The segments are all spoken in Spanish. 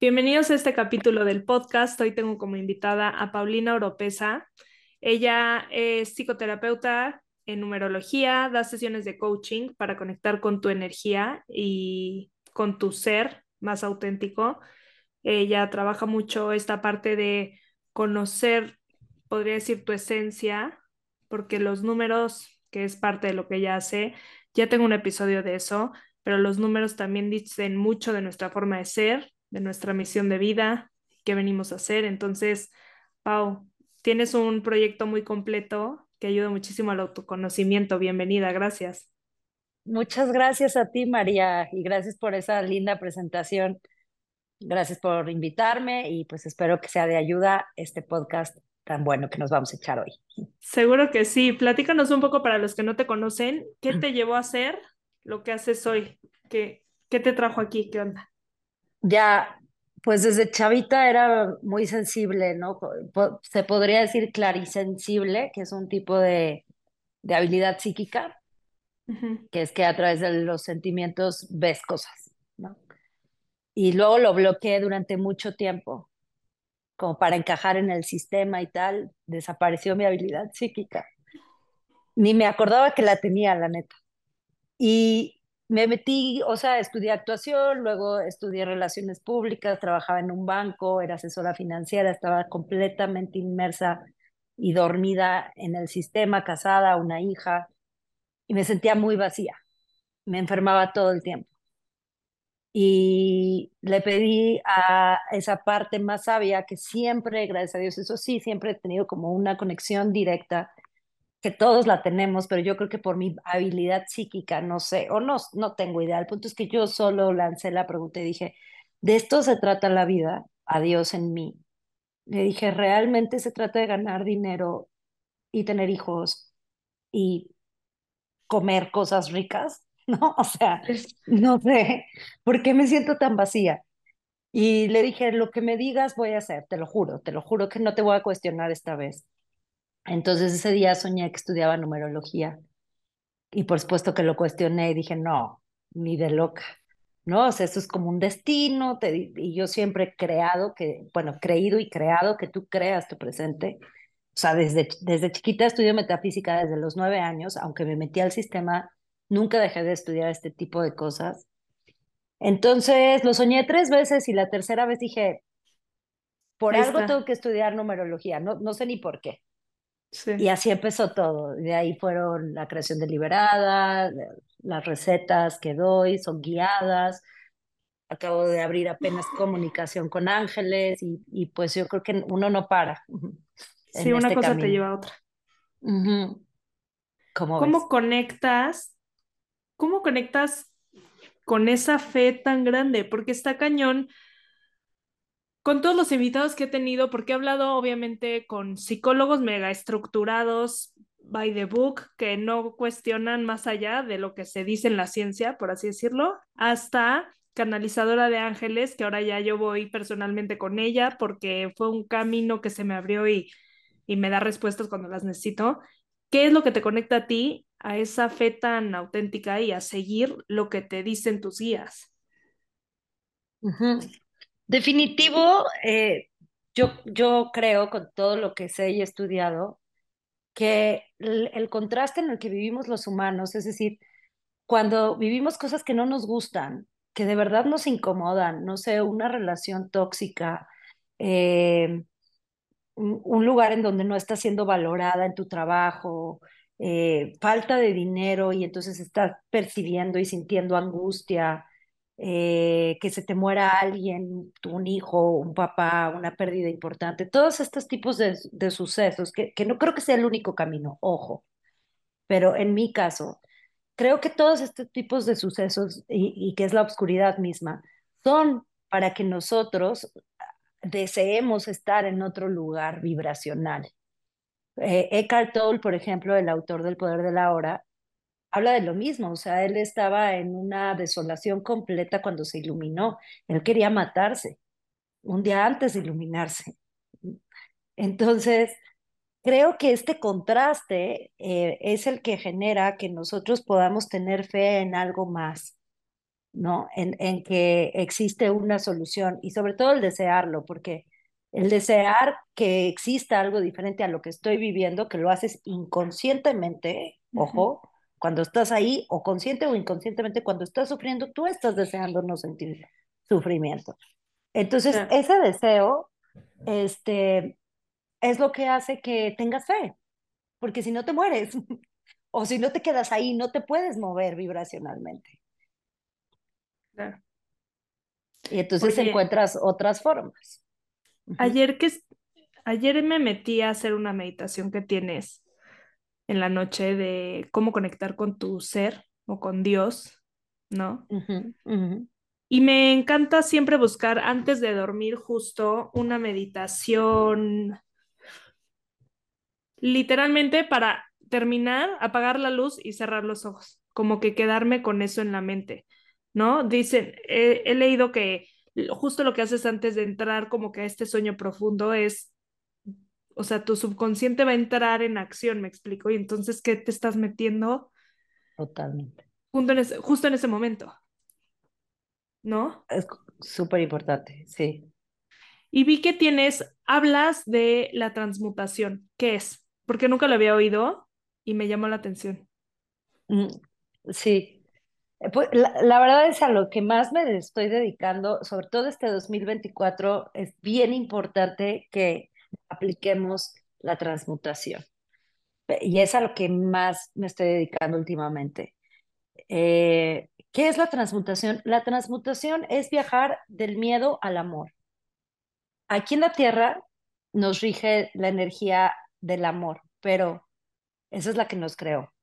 Bienvenidos a este capítulo del podcast. Hoy tengo como invitada a Paulina Oropesa. Ella es psicoterapeuta en numerología, da sesiones de coaching para conectar con tu energía y con tu ser más auténtico. Ella trabaja mucho esta parte de conocer, podría decir, tu esencia, porque los números, que es parte de lo que ella hace, ya tengo un episodio de eso, pero los números también dicen mucho de nuestra forma de ser de nuestra misión de vida, qué venimos a hacer. Entonces, Pau, tienes un proyecto muy completo que ayuda muchísimo al autoconocimiento. Bienvenida, gracias. Muchas gracias a ti, María, y gracias por esa linda presentación. Gracias por invitarme y pues espero que sea de ayuda este podcast tan bueno que nos vamos a echar hoy. Seguro que sí. Platícanos un poco para los que no te conocen, ¿qué te llevó a hacer lo que haces hoy? ¿Qué, qué te trajo aquí? ¿Qué onda? Ya, pues desde chavita era muy sensible, ¿no? Se podría decir clarisensible, que es un tipo de, de habilidad psíquica, que es que a través de los sentimientos ves cosas, ¿no? Y luego lo bloqueé durante mucho tiempo, como para encajar en el sistema y tal, desapareció mi habilidad psíquica. Ni me acordaba que la tenía, la neta. Y me metí, o sea, estudié actuación, luego estudié relaciones públicas, trabajaba en un banco, era asesora financiera, estaba completamente inmersa y dormida en el sistema, casada, una hija, y me sentía muy vacía. Me enfermaba todo el tiempo. Y le pedí a esa parte más sabia que siempre, gracias a Dios, eso sí, siempre he tenido como una conexión directa que todos la tenemos, pero yo creo que por mi habilidad psíquica, no sé, o no, no tengo idea. El punto es que yo solo lancé la pregunta y dije, ¿de esto se trata la vida? A Dios en mí. Le dije, ¿realmente se trata de ganar dinero y tener hijos y comer cosas ricas? ¿No? O sea, no sé, ¿por qué me siento tan vacía? Y le dije, lo que me digas voy a hacer, te lo juro, te lo juro que no te voy a cuestionar esta vez. Entonces ese día soñé que estudiaba numerología y por supuesto que lo cuestioné y dije, no, ni de loca, ¿no? O sea, eso es como un destino te, y yo siempre he creado que, bueno, creído y creado que tú creas tu presente. O sea, desde, desde chiquita estudio metafísica desde los nueve años, aunque me metí al sistema, nunca dejé de estudiar este tipo de cosas. Entonces lo soñé tres veces y la tercera vez dije, por algo tengo que estudiar numerología, no, no sé ni por qué. Y así empezó todo. De ahí fueron la creación deliberada, las recetas que doy son guiadas. Acabo de abrir apenas comunicación con ángeles y, y pues yo creo que uno no para. Sí, una este cosa te lleva a otra. ¿Cómo conectas? ¿Cómo conectas con esa fe tan grande? Porque está cañón con todos los invitados que he tenido, porque he hablado obviamente con psicólogos mega estructurados by the book, que no cuestionan más allá de lo que se dice en la ciencia, por así decirlo, hasta canalizadora de ángeles, que ahora ya yo voy personalmente con ella porque fue un camino que se me abrió y, y me da respuestas cuando las necesito. ¿Qué es lo que te conecta a ti, a esa fe tan auténtica y a seguir lo que te dicen tus guías? Definitivo, eh, yo, yo creo con todo lo que sé y he estudiado, que el, contraste en el que vivimos los humanos, es decir, cuando vivimos cosas que no nos gustan, que de verdad nos incomodan, no sé, una relación tóxica, eh, un, lugar en donde no estás siendo valorada en tu trabajo, eh, falta de dinero y entonces estás percibiendo y sintiendo angustia, eh, que se te muera alguien, un hijo, un papá, una pérdida importante, todos estos tipos de, sucesos, que, que, no creo que sea el único camino, ojo, pero en mi caso, creo que todos estos tipos de sucesos y, que es la oscuridad misma, son para que nosotros deseemos estar en otro lugar vibracional. Eh, Eckhart Tolle, por ejemplo, el autor del Poder de la Hora, habla de lo mismo, o sea, él estaba en una desolación completa cuando se iluminó, él quería matarse un día antes de iluminarse. Entonces, creo que este contraste eh, es el que genera que nosotros podamos tener fe en algo más. ¿no? En, en que existe una solución y sobre todo el desearlo, porque el desear que exista algo diferente a lo que estoy viviendo, que lo haces inconscientemente, ojo, cuando estás ahí, o consciente o inconscientemente, cuando estás sufriendo, tú estás deseando no sentir sufrimiento. Entonces, ese deseo, este, es lo que hace que tengas fe, porque si no te mueres, o si no te quedas ahí, no te puedes mover vibracionalmente. Y entonces encuentras otras formas. Ayer que ayer me metí a hacer una meditación que tienes en la noche de cómo conectar con tu ser o con Dios, ¿no? Y me encanta siempre buscar antes de dormir justo una meditación, literalmente para terminar, apagar la luz y cerrar los ojos, como que quedarme con eso en la mente, ¿no? Dicen, he leído que justo lo que haces antes de entrar como que a este sueño profundo es, o sea, tu subconsciente va a entrar en acción, me explico, y entonces, ¿qué te estás metiendo? Totalmente. justo en ese momento, ¿no? Es súper importante, sí. Y vi que tienes, hablas de la transmutación, ¿qué es? Porque nunca lo había oído y me llamó la atención. Mm, sí, eh, pues, la, verdad es a lo que más me estoy dedicando, sobre todo este 2024, es bien importante que apliquemos la transmutación. Y es a lo que más me estoy dedicando últimamente. Eh, ¿Qué es la transmutación? La transmutación es viajar del miedo al amor. Aquí en la Tierra nos rige la energía del amor, pero esa es la que nos creó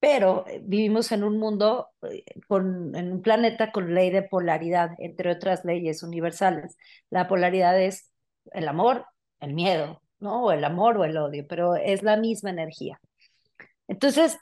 pero vivimos en un mundo, eh, con, en un planeta con ley de polaridad, entre otras leyes universales. La polaridad es el amor, el miedo, ¿no? O el amor o el odio, pero es la misma energía. Entonces,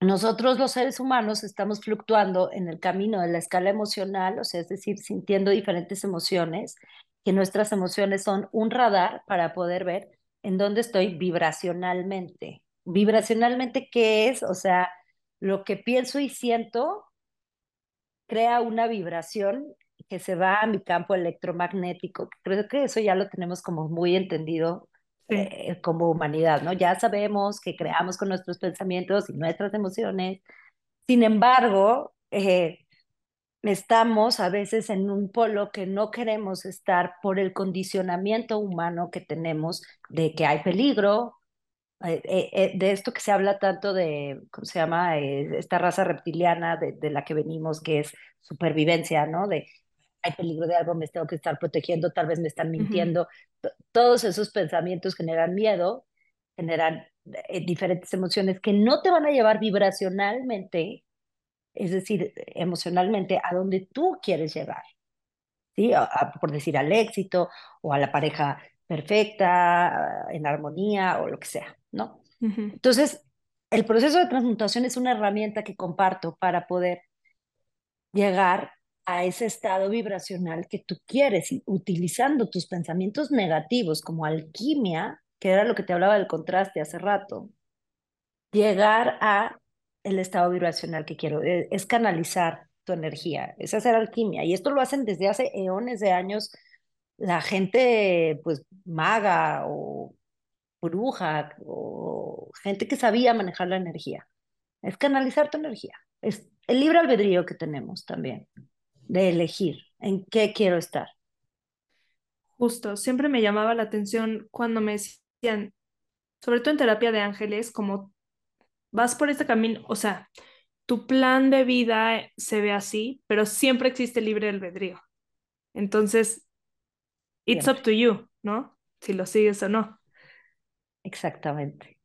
nosotros los seres humanos estamos fluctuando en el camino de la escala emocional, o sea, es decir, sintiendo diferentes emociones, que nuestras emociones son un radar para poder ver en dónde estoy vibracionalmente, vibracionalmente, ¿qué es? O sea, lo que pienso y siento crea una vibración que se va a mi campo electromagnético. Creo que eso ya lo tenemos como muy entendido eh, como humanidad, ¿no? Ya sabemos que creamos con nuestros pensamientos y nuestras emociones. Sin embargo, eh, estamos a veces en un polo que no queremos estar por el condicionamiento humano que tenemos de que hay peligro, eh, eh, eh, de esto que se habla tanto de, ¿cómo se llama? esta raza reptiliana de, de, la que venimos, que es supervivencia, ¿no? De hay peligro de algo, me tengo que estar protegiendo, tal vez me están mintiendo. Todos esos pensamientos generan miedo, generan diferentes emociones que no te van a llevar vibracionalmente, es decir, emocionalmente, a donde tú quieres llegar. ¿Sí? por decir al éxito o a la pareja perfecta, en armonía o lo que sea. ¿no? Entonces, el proceso de transmutación es una herramienta que comparto para poder llegar a ese estado vibracional que tú quieres, utilizando tus pensamientos negativos como alquimia, que era lo que te hablaba del contraste hace rato, llegar a el estado vibracional que quiero, e, es canalizar tu energía, es hacer alquimia. Y esto lo hacen desde hace eones de años la gente, pues, maga o bruja o gente que sabía manejar la energía. Es canalizar tu energía. Es el libre albedrío que tenemos también, de elegir en qué quiero estar. Justo, siempre me llamaba la atención cuando me decían, sobre todo en terapia de ángeles, como vas por este camino, o sea, tu plan de vida se ve así, pero siempre existe libre albedrío. Entonces, it's up to you, ¿no? Si lo sigues o no. Exactamente.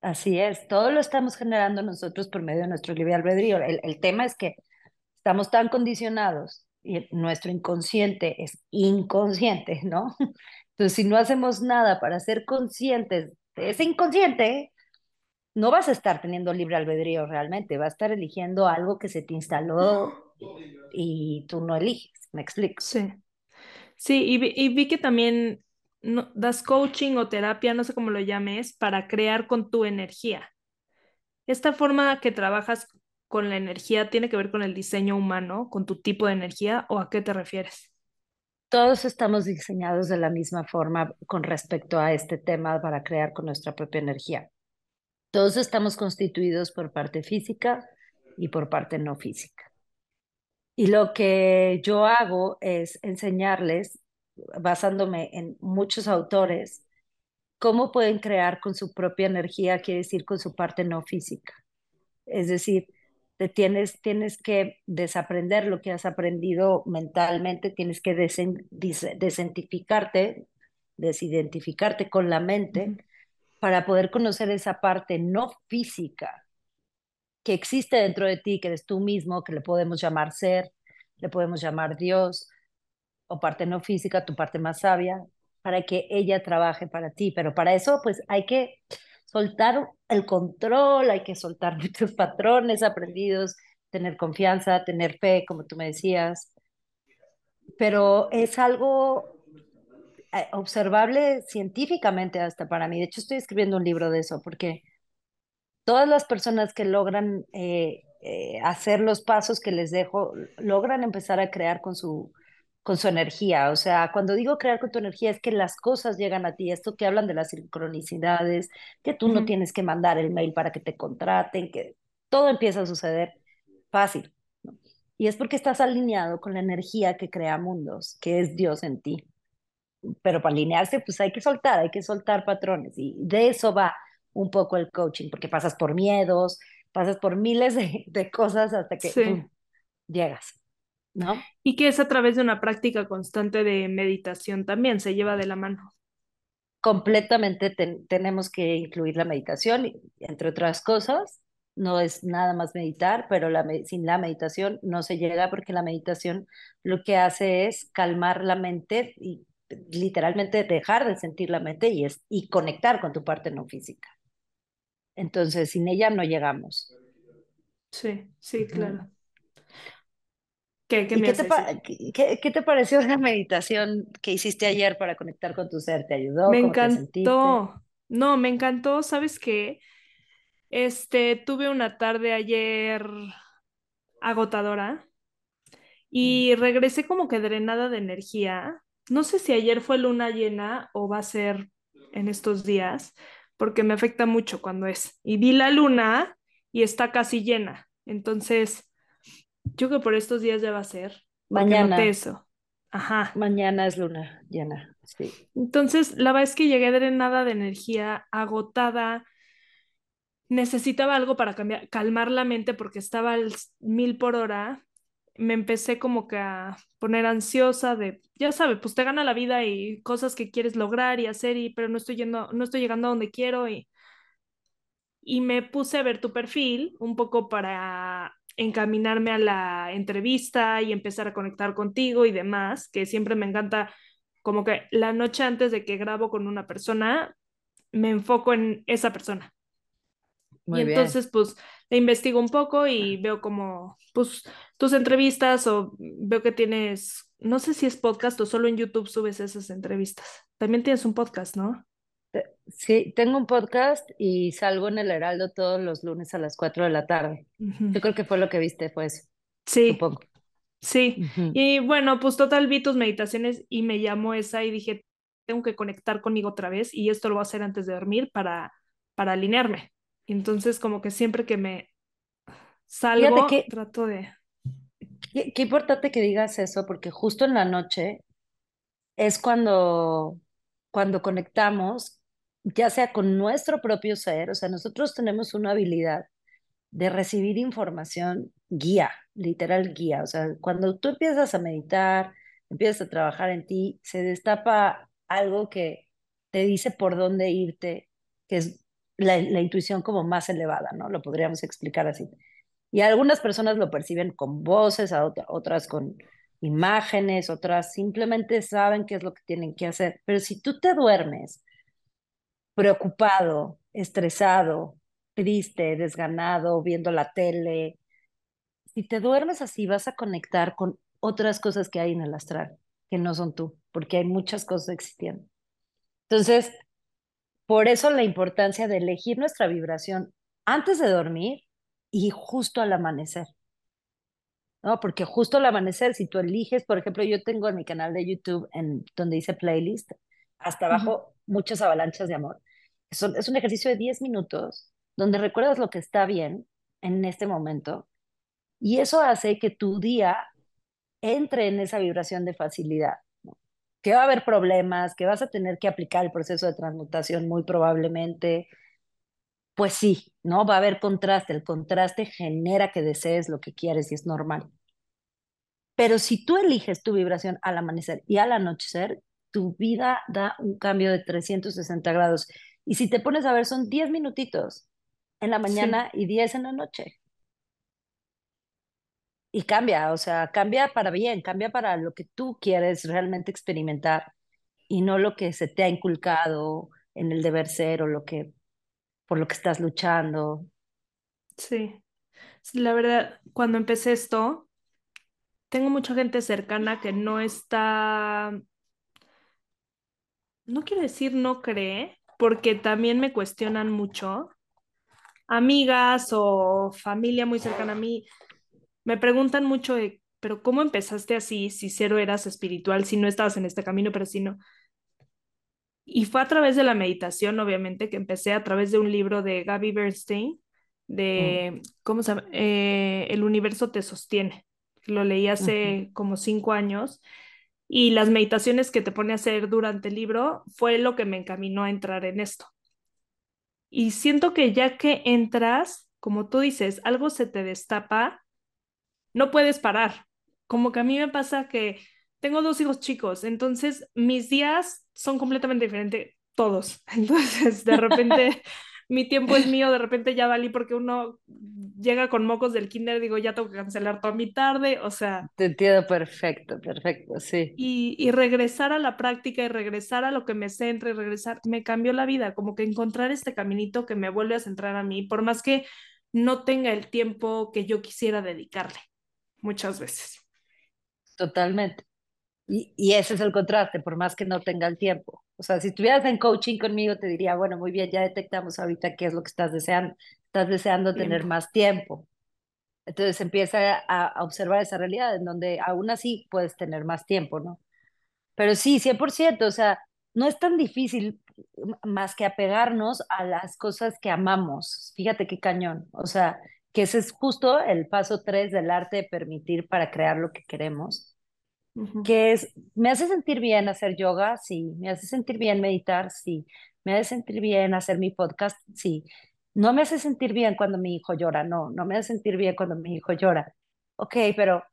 Así es, todo lo estamos generando nosotros por medio de nuestro libre albedrío. El, el tema es que estamos tan condicionados y nuestro inconsciente es inconsciente, ¿no? Entonces, si no hacemos nada para ser conscientes de ese inconsciente, no vas a estar teniendo libre albedrío realmente, vas a estar eligiendo algo que se te instaló y tú no eliges, ¿me explico? Sí. Sí, y vi, y vi que también no, das coaching o terapia, no sé cómo lo llames, para crear con tu energía. Esta forma que trabajas con la energía tiene que ver con el diseño humano, con tu tipo de energía o a qué te refieres? Todos estamos diseñados de la misma forma con respecto a este tema para crear con nuestra propia energía. Todos estamos constituidos por parte física y por parte no física. Y lo que yo hago es enseñarles, basándome en muchos autores, cómo pueden crear con su propia energía, quiere decir con su parte no física. Es decir, te tienes, tienes que desaprender lo que has aprendido mentalmente, tienes que desidentificarte, desidentificarte con la mente para poder conocer esa parte no física que existe dentro de ti, que eres tú mismo, que le podemos llamar ser, le podemos llamar Dios, o parte no física, tu parte más sabia, para que ella trabaje para ti. Pero para eso, pues hay que soltar el control, hay que soltar muchos patrones aprendidos, tener confianza, tener fe, como tú me decías. Pero es algo eh, observable científicamente hasta para mí. De hecho, estoy escribiendo un libro de eso, porque todas las personas que logran eh, eh, hacer los pasos que les dejo, logran empezar a crear con su, con su energía. O sea, cuando digo crear con tu energía es que las cosas llegan a ti. Esto que hablan de las sincronicidades, que tú no tienes que mandar el mail para que te contraten, que todo empieza a suceder fácil. Y es porque estás alineado con la energía que crea mundos, que es Dios en ti. Pero para alinearse, pues hay que soltar, hay que soltar patrones. Y de eso va un poco el coaching, porque pasas por miedos, pasas por miles de, cosas hasta que llegas, ¿no? Y que es a través de una práctica constante de meditación también, se lleva de la mano. Completamente tenemos que incluir la meditación, entre otras cosas. No es nada más meditar, pero la, sin la meditación no se llega porque la meditación lo que hace es calmar la mente y literalmente dejar de sentir la mente y, es, y conectar con tu parte no física. Entonces, sin ella no llegamos. Sí, sí, claro. ¿Qué, qué, te, ¿qué, te, pareció la meditación que hiciste ayer para conectar con tu ser? ¿Te ayudó? Me encantó. no, me encantó. ¿Sabes qué? Este, tuve una tarde ayer agotadora y regresé como que drenada de energía. No sé si ayer fue luna llena o va a ser en estos días, porque me afecta mucho cuando es. Y vi la luna y está casi llena. Entonces, yo creo que por estos días ya va a ser. Mañana. eso. Ajá. Mañana es luna llena. Sí. Entonces, la verdad es que llegué drenada de energía, agotada. Necesitaba algo para cambiar, calmar la mente porque estaba al mil por hora me empecé como que a poner ansiosa de, ya sabes, pues te gana la vida y cosas que quieres lograr y hacer, y, pero no estoy yendo, no estoy llegando a donde quiero y, y me puse a ver tu perfil un poco para encaminarme a la entrevista y empezar a conectar contigo y demás, que siempre me encanta como que la noche antes de que grabo con una persona, me enfoco en esa persona. y entonces, pues, le investigo un poco y veo como, pues, tus entrevistas o veo que tienes, no sé si es podcast o solo en YouTube subes esas entrevistas. También tienes un podcast, ¿no? Sí, tengo un podcast y salgo en el Heraldo todos los lunes a las 4 de la tarde. Yo creo que fue lo que viste, pues. Sí. Sí. Y bueno, pues total vi tus meditaciones y me llamó esa y dije, tengo que conectar conmigo otra vez y esto lo voy a hacer antes de dormir para, para alinearme. Entonces, como que siempre que me salgo, trato de... Qué, importante que digas eso, porque justo en la noche es cuando, cuando conectamos, ya sea con nuestro propio ser, o sea, nosotros tenemos una habilidad de recibir información guía, literal guía. O sea, cuando tú empiezas a meditar, empiezas a trabajar en ti, se destapa algo que te dice por dónde irte, que es la, intuición como más elevada, ¿no? Lo podríamos explicar así. Y algunas personas lo perciben con voces, a otras con imágenes, otras simplemente saben qué es lo que tienen que hacer. Pero si tú te duermes preocupado, estresado, triste, desganado, viendo la tele, si te duermes así vas a conectar con otras cosas que hay en el astral, que no son tú, porque hay muchas cosas existiendo. Entonces, por eso la importancia de elegir nuestra vibración antes de dormir y justo al amanecer. ¿no? Porque justo al amanecer, si tú eliges, por ejemplo, yo tengo en mi canal de YouTube, en donde dice playlist, hasta abajo, muchas avalanchas de amor. Es un, ejercicio de 10 minutos donde recuerdas lo que está bien en este momento y eso hace que tu día entre en esa vibración de facilidad. Que va a haber problemas, que vas a tener que aplicar el proceso de transmutación muy probablemente. Pues sí, ¿no? Va a haber contraste. El contraste genera que desees lo que quieres y es normal. Pero si tú eliges tu vibración al amanecer y al anochecer, tu vida da un cambio de 360 grados. Y si te pones a ver, son 10 minutitos en la mañana y 10 en la noche. Y cambia, o sea, cambia para bien, cambia para lo que tú quieres realmente experimentar y no lo que se te ha inculcado en el deber ser o lo que por lo que estás luchando. Sí. La verdad, cuando empecé esto, tengo mucha gente cercana que no está, no quiero decir no cree, porque también me cuestionan mucho. Amigas o familia muy cercana a mí me preguntan mucho pero ¿cómo empezaste así si cero eras espiritual, si no estabas en este camino, pero si no? Y fue a través de la meditación, obviamente, que empecé a través de un libro de Gaby Bernstein, de, mm. ¿cómo se llama? Eh, El universo te sostiene. Lo leí hace como cinco años. Y las meditaciones que te pone a hacer durante el libro fue lo que me encaminó a entrar en esto. Y siento que ya que entras, como tú dices, algo se te destapa, no puedes parar. Como que a mí me pasa que tengo dos hijos chicos, entonces mis días son completamente diferentes, todos. Entonces, de repente mi tiempo es mío, de repente ya valí porque uno llega con mocos del kinder, digo, ya tengo que cancelar toda mi tarde, o sea. Te entiendo perfecto, perfecto, sí. Y, y regresar a la práctica y regresar a lo que me centra y regresar, me cambió la vida, como que encontrar este caminito que me vuelve a centrar a mí, por más que no tenga el tiempo que yo quisiera dedicarle, muchas veces. Totalmente. Y, y ese es el contraste, por más que no tenga el tiempo. O sea, si estuvieras en coaching conmigo, te diría, bueno, muy bien, ya detectamos ahorita qué es lo que estás deseando. Estás deseando tener más tiempo. Entonces empieza a, observar esa realidad en donde aún así puedes tener más tiempo, ¿no? Pero sí, 100%, o sea, no es tan difícil más que apegarnos a las cosas que amamos. Fíjate qué cañón. O sea, que ese es justo el paso tres del arte de permitir para crear lo que queremos que es, me hace sentir bien hacer yoga, sí, me hace sentir bien meditar, sí, me hace sentir bien hacer mi podcast, sí, no me hace sentir bien cuando mi hijo llora, no, no me hace sentir bien cuando mi hijo llora. Ok, pero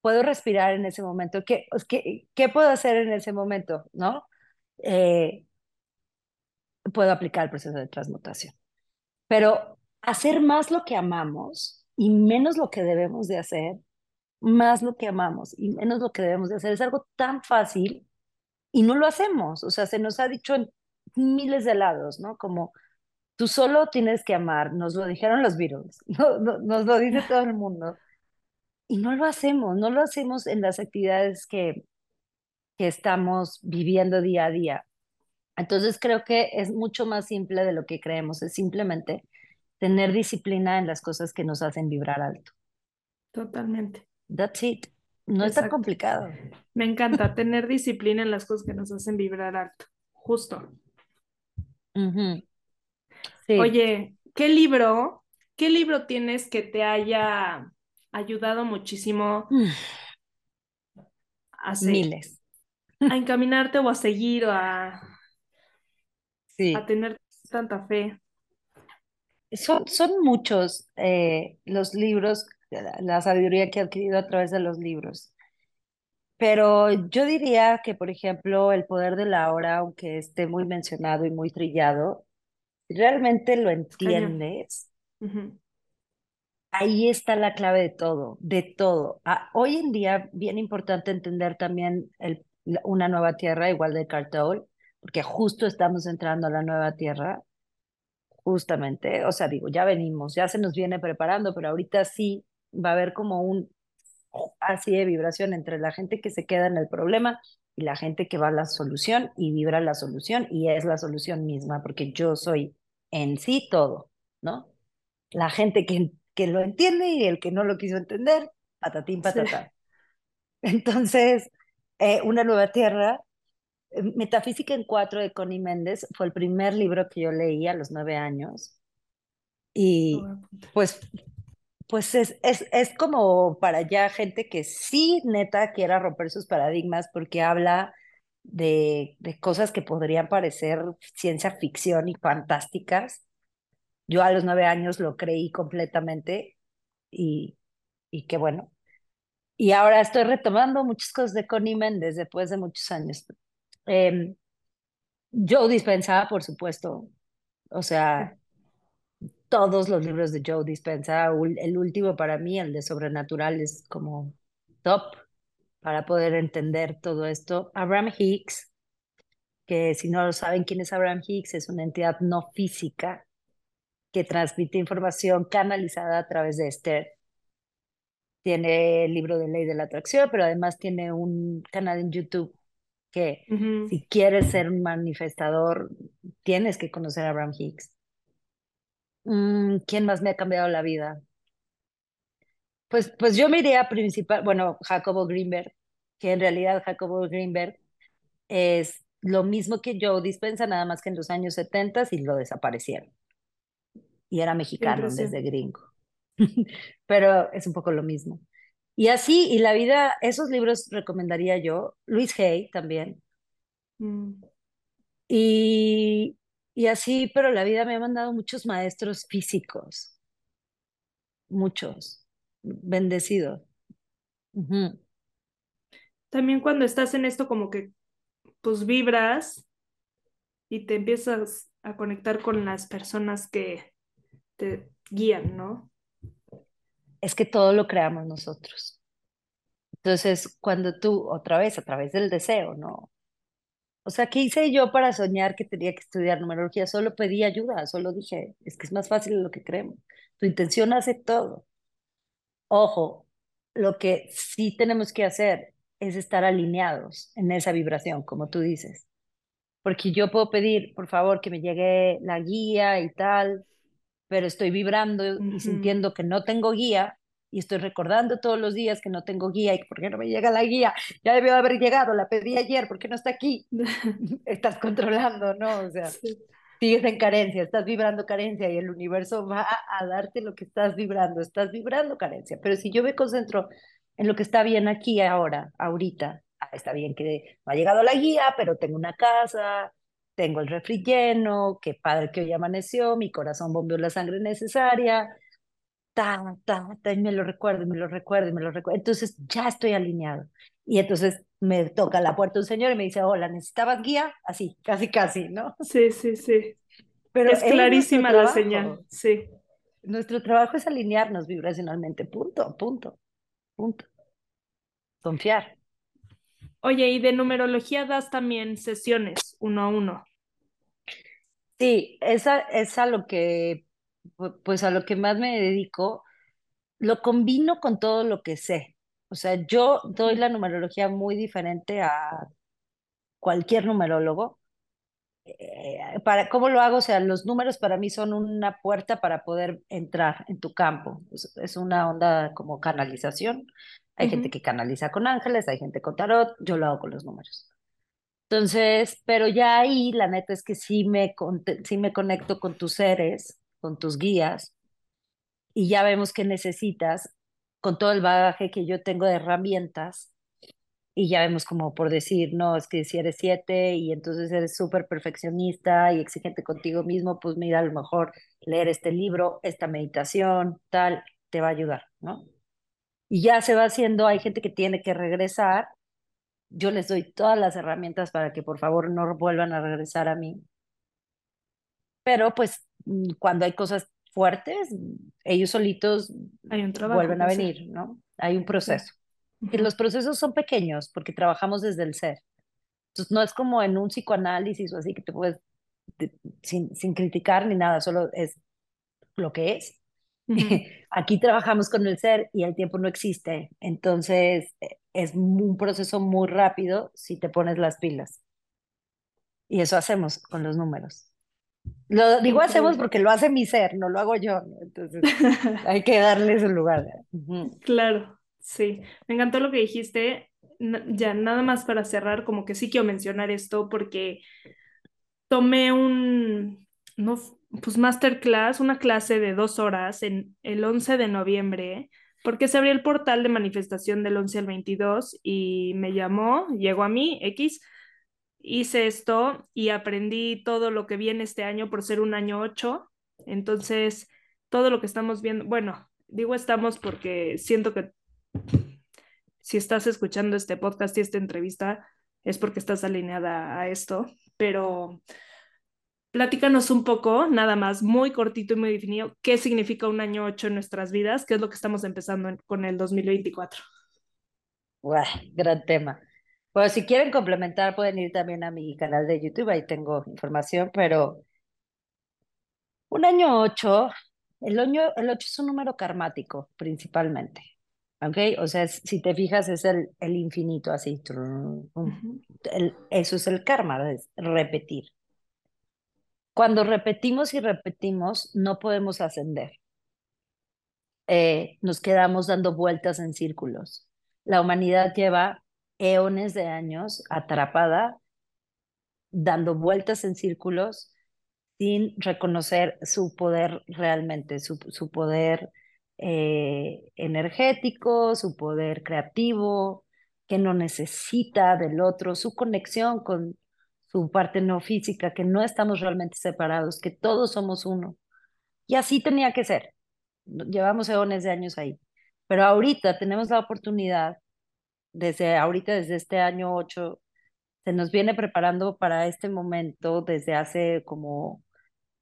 puedo respirar en ese momento, ¿qué, qué, qué puedo hacer en ese momento? ¿No? Eh, puedo aplicar el proceso de transmutación. Pero hacer más lo que amamos y menos lo que debemos de hacer más lo que amamos y menos lo que debemos de hacer. Es algo tan fácil y no lo hacemos. O sea, se nos ha dicho en miles de lados, ¿no? Como tú solo tienes que amar, nos lo dijeron los virus, nos lo dice todo el mundo. Y no lo hacemos, no lo hacemos en las actividades que, que estamos viviendo día a día. Entonces creo que es mucho más simple de lo que creemos, es simplemente tener disciplina en las cosas que nos hacen vibrar alto. Totalmente. That's it. No es tan complicado. Me encanta tener disciplina en las cosas que nos hacen vibrar alto. Justo. Oye, ¿qué libro, qué libro tienes que te haya ayudado muchísimo a Miles. a encaminarte o a seguir o a, a tener tanta fe? Son, son muchos eh, los libros la sabiduría que he adquirido a través de los libros. Pero yo diría que, por ejemplo, el poder de la hora, aunque esté muy mencionado y muy trillado, realmente lo entiendes, ahí está la clave de todo, de todo. Ah, hoy en día, bien importante entender también el, una nueva tierra, igual de Cartol, porque justo estamos entrando a la nueva tierra, justamente, o sea, digo, ya venimos, ya se nos viene preparando, pero ahorita sí va a haber como un así de vibración entre la gente que se queda en el problema y la gente que va a la solución y vibra la solución y es la solución misma, porque yo soy en sí todo, ¿no? La gente que que lo entiende y el que no lo quiso entender, patatín, patatán. Entonces, eh, Una Nueva Tierra, eh, Metafísica en Cuatro de Connie Méndez, fue el primer libro que yo leí a los nueve años. Y pues, pues es, es, es como para ya gente que sí, neta, quiera romper sus paradigmas porque habla de, de cosas que podrían parecer ciencia ficción y fantásticas. Yo a los nueve años lo creí completamente y, y qué bueno. Y ahora estoy retomando muchas cosas de Connie Méndez después de muchos años. Eh, Joe Dispensa, por supuesto. O sea, todos los libros de Joe Dispensa. El último para mí, el de Sobrenatural, es como top para poder entender todo esto. Abraham Hicks, que si no lo saben quién es Abraham Hicks, es una entidad no física que transmite información canalizada a través de Esther. Tiene el libro de ley de la atracción, pero además tiene un canal en YouTube que si quieres ser un manifestador, tienes que conocer a Abraham Hicks. Mm, ¿Quién más me ha cambiado la vida? Pues, pues yo me iría principal, bueno, Jacobo Greenberg, que en realidad Jacobo Greenberg es lo mismo que Joe Dispensa, nada más que en los años 70 y lo desaparecieron. Y era mexicano desde gringo. Pero es un poco lo mismo. Y así, y la vida, esos libros recomendaría yo, Luis Hay también. Mm. Y, y así, pero la vida me ha mandado muchos maestros físicos, muchos, bendecidos. También cuando estás en esto como que pues vibras y te empiezas a conectar con las personas que te guían, ¿no? es que todo lo creamos nosotros. Entonces, cuando tú, otra vez, a través del deseo, ¿no? O sea, ¿qué hice yo para soñar que tenía que estudiar numerología? Solo pedí ayuda, solo dije, es que es más fácil de lo que creemos. Tu intención hace todo. Ojo, lo que sí tenemos que hacer es estar alineados en esa vibración, como tú dices. Porque yo puedo pedir, por favor, que me llegue la guía y tal, pero estoy vibrando y sintiendo que no tengo guía y estoy recordando todos los días que no tengo guía y por qué no me llega la guía, ya debió haber llegado, la pedí ayer, ¿por qué no está aquí? estás controlando, ¿no? O sea, sigues en carencia, estás vibrando carencia y el universo va a, darte lo que estás vibrando, estás vibrando carencia, pero si yo me concentro en lo que está bien aquí, ahora, ahorita, ah, está bien que no ha llegado la guía, pero tengo una casa, tengo el refri lleno, qué padre que hoy amaneció, mi corazón bombeó la sangre necesaria, ta, ta, ta, y me lo recuerdo, me lo recuerdo, me lo recuerdo. Entonces ya estoy alineado. Y entonces me toca la puerta un señor y me dice, hola, ¿necesitabas guía? Así, casi, casi, ¿no? Sí, sí, sí. Pero es clarísima la señal, sí. Nuestro trabajo es alinearnos vibracionalmente, punto, punto, punto. Confiar. Oye, y de numerología das también sesiones uno a uno. Sí, esa es a lo que, pues a lo que más me dedico. Lo combino con todo lo que sé. O sea, yo doy la numerología muy diferente a cualquier numerólogo. Eh, para, ¿Cómo lo hago? O sea, los números para mí son una puerta para poder entrar en tu campo. es una onda como canalización. Hay gente que canaliza con ángeles, hay gente con tarot, yo lo hago con los números. Entonces, pero ya ahí la neta es que sí me, sí me conecto con tus seres, con tus guías, y ya vemos que necesitas con todo el bagaje que yo tengo de herramientas, y ya vemos como por decir, no, es que si eres siete y entonces eres súper perfeccionista y exigente contigo mismo, pues mira, a lo mejor leer este libro, esta meditación, tal, te va a ayudar, ¿no? y ya se va haciendo, hay gente que tiene que regresar, yo les doy todas las herramientas para que por favor no vuelvan a regresar a mí. Pero pues cuando hay cosas fuertes, ellos solitos vuelven a venir, ¿no? Hay un proceso. Y los procesos son pequeños porque trabajamos desde el ser. Entonces no es como en un psicoanálisis o así que te puedes, sin, sin criticar ni nada, solo es lo que es. Aquí trabajamos con el ser y el tiempo no existe, entonces eh, es un proceso muy rápido si te pones las pilas. Y eso hacemos con los números. Lo digo hacemos porque lo hace mi ser, no lo hago yo, entonces hay que darle su lugar. Claro, sí. Me encantó lo que dijiste. Ya nada más para cerrar, como que sí quiero mencionar esto porque tomé un, no, pues masterclass, una clase de dos horas en el 11 de noviembre, porque se abrió el portal de manifestación del 11 al 22 y me llamó, llegó a mí, X, hice esto y aprendí todo lo que viene este año por ser un año 8. Entonces, todo lo que estamos viendo, bueno, digo estamos porque siento que si estás escuchando este podcast y esta entrevista es porque estás alineada a esto, pero platícanos un poco, nada más, muy cortito y muy definido, qué significa un año 8 en nuestras vidas, qué es lo que estamos empezando con el 2024. Uah, gran tema. Bueno, si quieren complementar, pueden ir también a mi canal de YouTube, ahí tengo información, pero un año 8, el año, el 8 es un número karmático principalmente, ¿ok? O sea, si te fijas es el, el infinito, así, eso es el karma, es repetir. Cuando repetimos y repetimos, no podemos ascender. Eh, nos quedamos dando vueltas en círculos. La humanidad lleva eones de años atrapada, dando vueltas en círculos sin reconocer su poder realmente, su, su poder eh, energético, su poder creativo, que no necesita del otro, su conexión con su parte no física, que no estamos realmente separados, que todos somos uno. Y así tenía que ser. Llevamos eones de años ahí. Pero ahorita tenemos la oportunidad desde ahorita, desde este año 8, se nos viene preparando para este momento desde hace como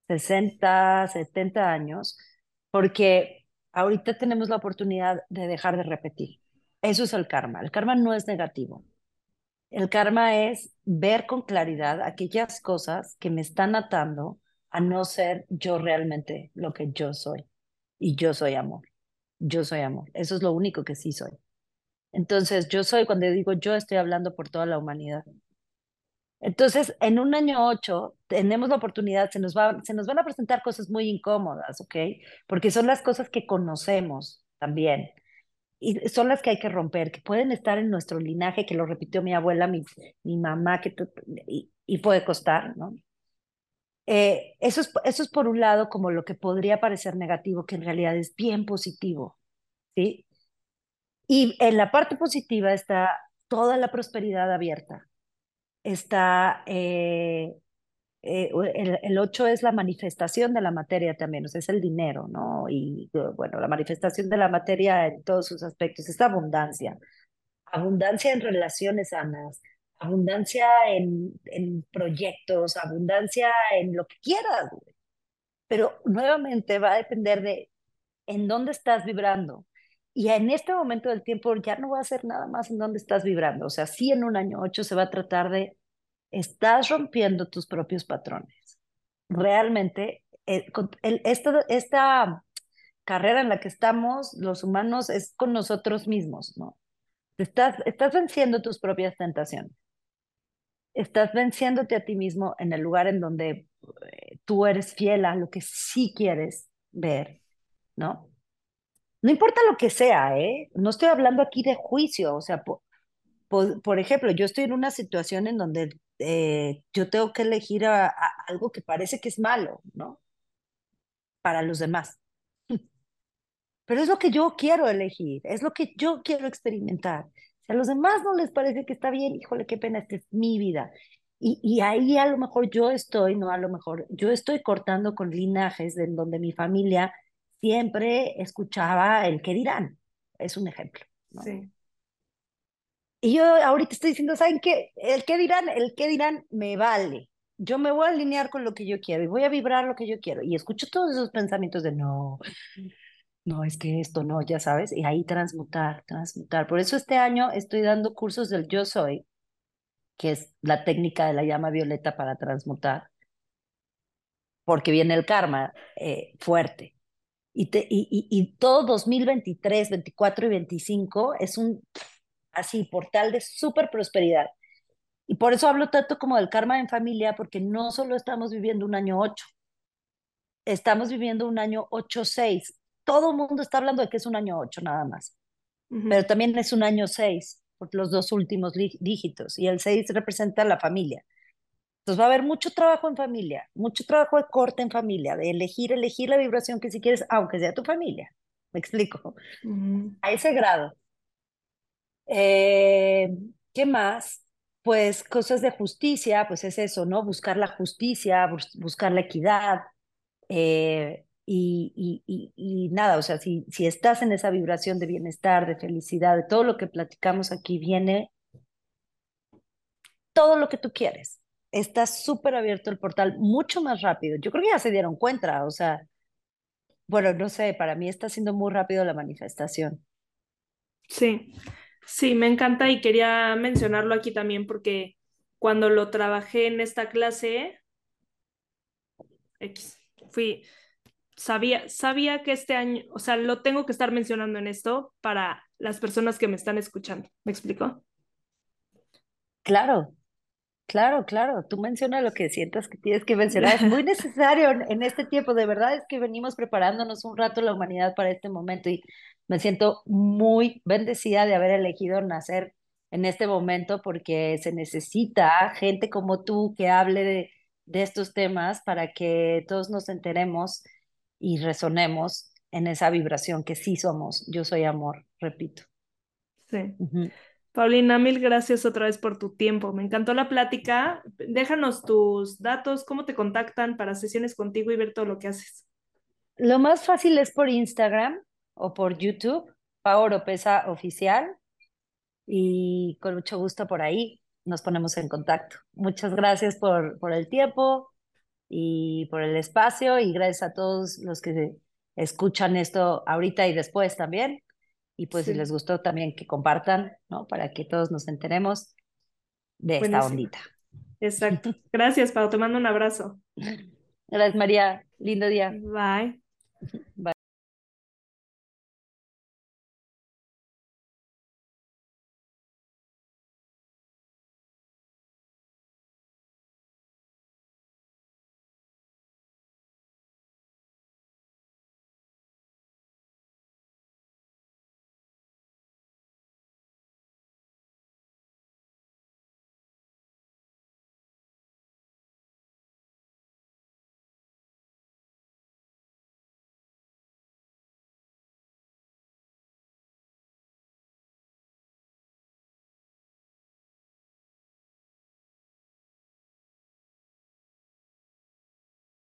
60, 70 años, porque ahorita tenemos la oportunidad de dejar de repetir. Eso es el karma. El karma no es negativo. El karma es ver con claridad aquellas cosas que me están atando a no ser yo realmente lo que yo soy. Y yo soy amor. Yo soy amor. Eso es lo único que sí soy. Entonces, yo soy, cuando digo yo, estoy hablando por toda la humanidad. Entonces, en un año ocho, tenemos la oportunidad, se nos, va, se nos van a presentar cosas muy incómodas, ¿ok? Porque son las cosas que conocemos también. Y son las que hay que romper, que pueden estar en nuestro linaje, que lo repitió mi abuela, mi, mi mamá, que y, y, puede costar, ¿no? Eh, eso, es, eso es por un lado como lo que podría parecer negativo, que en realidad es bien positivo, ¿sí? Y en la parte positiva está toda la prosperidad abierta. Está, eh, eh, el, el 8 es la manifestación de la materia también, o sea, es el dinero, ¿no? Y bueno, la manifestación de la materia en todos sus aspectos, esta abundancia. Abundancia en relaciones sanas, abundancia en, en proyectos, abundancia en lo que quieras. Pero nuevamente va a depender de en dónde estás vibrando y en este momento del tiempo ya no va a ser nada más en dónde estás vibrando. O sea, sí en un año ocho se va a tratar de, estás rompiendo tus propios patrones. Realmente, eh, esta, esta carrera en la que estamos los humanos es con nosotros mismos, ¿no? Estás, estás venciendo tus propias tentaciones. Estás venciéndote a ti mismo en el lugar en donde eh, tú eres fiel a lo que sí quieres ver, ¿no? No importa lo que sea, ¿eh? No estoy hablando aquí de juicio, o sea, por, ejemplo, yo estoy en una situación en donde eh, yo tengo que elegir algo que parece que es malo, ¿no? Para los demás. Pero es lo que yo quiero elegir, es lo que yo quiero experimentar. Si a los demás no les parece que está bien, híjole, qué pena, esta es mi vida. Y, y, ahí a lo mejor yo estoy, no a lo mejor, yo estoy cortando con linajes en donde mi familia siempre escuchaba el que dirán. Es un ejemplo. Sí. Y yo ahorita estoy diciendo, ¿saben qué? El que dirán, el que dirán me vale. Yo me voy a alinear con lo que yo quiero y voy a vibrar lo que yo quiero. Y escucho todos esos pensamientos de no, no, es que esto no, ya sabes. Y ahí transmutar, transmutar. Por eso este año estoy dando cursos del yo soy, que es la técnica de la llama violeta para transmutar, porque viene el karma eh, fuerte. Y, y, y, todo 2023, 24 y 25 es un así portal de súper prosperidad. Y por eso hablo tanto como del karma en familia, porque no solo estamos viviendo un año 8, estamos viviendo un año 8-6. Todo el mundo está hablando de que es un año 8 nada más, pero también es un año 6 por los dos últimos dígitos y el 6 representa la familia. Entonces va a haber mucho trabajo en familia, mucho trabajo de corte en familia, de elegir, elegir la vibración que si quieres, aunque sea tu familia. ¿Me explico? A ese grado. Eh, ¿Qué más? Pues cosas de justicia, pues es eso, ¿no? Buscar la justicia, buscar la equidad. Eh, y, y, y, nada, o sea, si, si estás en esa vibración de bienestar, de felicidad, de todo lo que platicamos aquí, viene todo lo que tú quieres está súper abierto el portal mucho más rápido. Yo creo que ya se dieron cuenta, o sea, bueno, no sé, para mí está siendo muy rápido la manifestación. Sí, sí, me encanta y quería mencionarlo aquí también porque cuando lo trabajé en esta clase, X, fui, sabía, sabía que este año, o sea, lo tengo que estar mencionando en esto para las personas que me están escuchando. ¿Me explico? Claro, Claro, claro, tú mencionas lo que sientas que tienes que mencionar. Es muy necesario en, este tiempo. De verdad es que venimos preparándonos un rato la humanidad para este momento y me siento muy bendecida de haber elegido nacer en este momento porque se necesita gente como tú que hable de, de estos temas para que todos nos enteremos y resonemos en esa vibración que sí somos. Yo soy amor, repito. Sí. Paulina, mil gracias otra vez por tu tiempo. Me encantó la plática. Déjanos tus datos, cómo te contactan para sesiones contigo y ver todo lo que haces. Lo más fácil es por Instagram o por YouTube, Pau Pesa Oficial. Y con mucho gusto por ahí nos ponemos en contacto. Muchas gracias por, por el tiempo y por el espacio y gracias a todos los que escuchan esto ahorita y después también. Y pues si les gustó también que compartan, ¿no? Para que todos nos enteremos de esta ondita. Exacto. Gracias, Pau. Te mando un abrazo. Gracias, María. Lindo día. Bye.